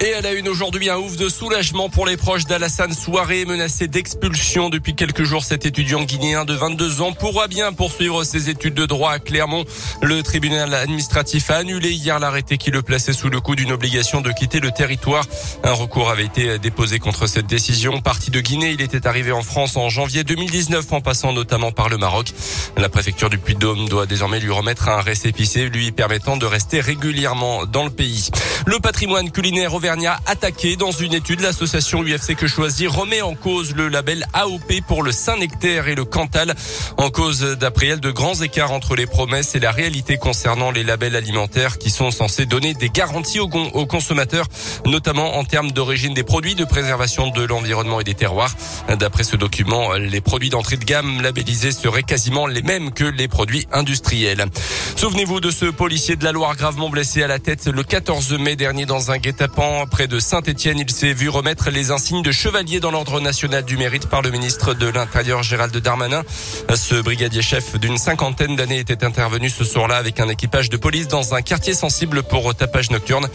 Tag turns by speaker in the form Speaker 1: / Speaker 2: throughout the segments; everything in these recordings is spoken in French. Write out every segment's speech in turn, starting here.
Speaker 1: Et elle a une aujourd'hui un ouf de soulagement pour les proches d'Alassane Soiré, menacé d'expulsion depuis quelques jours. Cet étudiant guinéen de 22 ans pourra bien poursuivre ses études de droit à Clermont. Le tribunal administratif a annulé hier l'arrêté qui le plaçait sous le coup d'une obligation de quitter le territoire. Un recours avait été déposé contre cette décision. Parti de Guinée, il était arrivé en France en janvier 2019 en passant notamment par le Maroc. La préfecture du Puy-de-Dôme doit désormais lui remettre un récépissé lui permettant de rester régulièrement dans le pays. Le patrimoine culinaire attaqué dans une étude. L'association UFC Que Choisir remet en cause le label AOP pour le Saint-Nectaire et le Cantal. En cause, d'après elle, de grands écarts entre les promesses et la réalité concernant les labels alimentaires qui sont censés donner des garanties aux consommateurs, notamment en termes d'origine des produits, de préservation de l'environnement et des terroirs. D'après ce document, les produits d'entrée de gamme labellisés seraient quasiment les mêmes que les produits industriels. Souvenez-vous de ce policier de la Loire gravement blessé à la tête le 14 mai dernier dans un guet-apens près de Saint-Étienne. Il s'est vu remettre les insignes de chevalier dans l'ordre national du mérite par le ministre de l'Intérieur Gérald Darmanin. Ce brigadier chef d'une cinquantaine d'années était intervenu ce soir-là avec un équipage de police dans un quartier sensible pour tapage nocturne.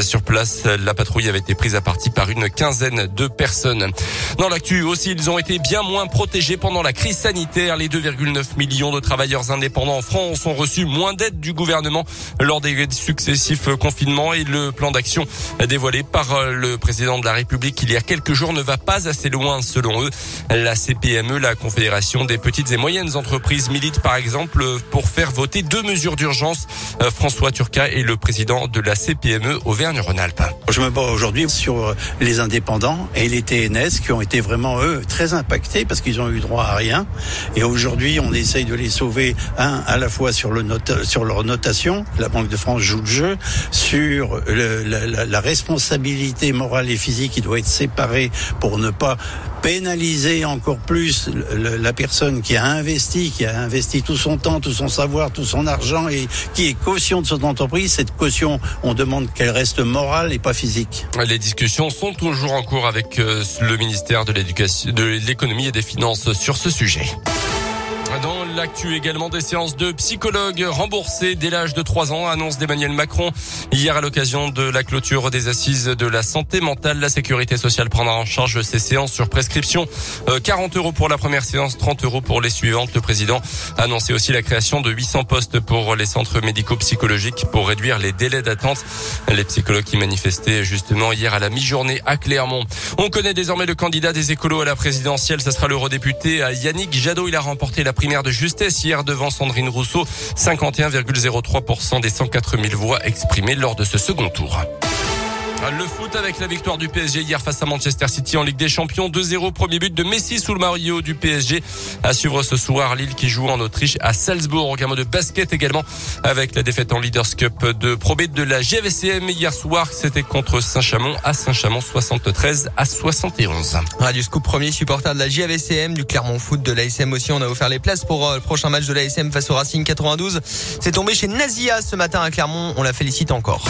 Speaker 1: Sur place, la patrouille avait été prise à partie par une quinzaine de personnes. Dans l'actu aussi, ils ont été bien moins protégés pendant la crise sanitaire. Les 2,9 millions de travailleurs indépendants en France ont reçu moins d'aide du gouvernement lors des successifs confinements et le plan d'action dévoilé par le président de la République il y a quelques jours ne va pas assez loin selon eux. La CPME, la Confédération des petites et moyennes entreprises, milite par exemple pour faire voter deux mesures d'urgence. François Turca est le président de la CPME Auvergne-Rhône-Alpes.
Speaker 2: Je me bats aujourd'hui sur les indépendants et les TNS qui ont été vraiment eux très impactés parce qu'ils ont eu droit à rien. Et aujourd'hui, on essaye de les sauver un à la fois sur le note, sur leur notation, la Banque de France joue le jeu, sur le, la, la, responsabilité morale et physique qui doit être séparée pour ne pas pénaliser encore plus la personne qui a investi, qui a investi tout son temps, tout son savoir, tout son argent et qui est caution de cette entreprise. Cette caution, on demande qu'elle reste morale et pas physique.
Speaker 1: Les discussions sont toujours en cours avec le ministère de l'éducation, de l'économie et des finances sur ce sujet. Dans l'actu également des séances de psychologues remboursées dès l'âge de 3 ans, annonce d'Emmanuel Macron. Hier à l'occasion de la clôture des assises de la santé mentale, la sécurité sociale prendra en charge ces séances sur prescription. 40 euros pour la première séance, 30 euros pour les suivantes. Le président a annoncé aussi la création de 800 postes pour les centres médico-psychologiques pour réduire les délais d'attente. Les psychologues qui manifestaient justement hier à la mi-journée à Clermont. On connaît désormais le candidat des écolos à la présidentielle. Ce sera l'eurodéputé Yannick Jadot. Il a remporté la primaire de justesse hier devant Sandrine Rousseau. 51,03% des 104 000 voix exprimées lors de ce second tour. Le foot avec la victoire du PSG hier face à Manchester City en Ligue des Champions. 2-0, premier but de Messi sous le maillot du PSG. À suivre ce soir, Lille qui joue en Autriche à Salzbourg. Gamin de basket également avec la défaite en Leaders Cup de Pro B de la GVCM hier soir. C'était contre Saint-Chamond à Saint-Chamond 73 à 71.
Speaker 3: Radio Scoop, premier supporter de la GVCM, du Clermont Foot, de l'ASM aussi. On a offert les places pour le prochain match de l'ASM face au Racing 92. C'est tombé chez Nazia ce matin à Clermont. On la félicite encore.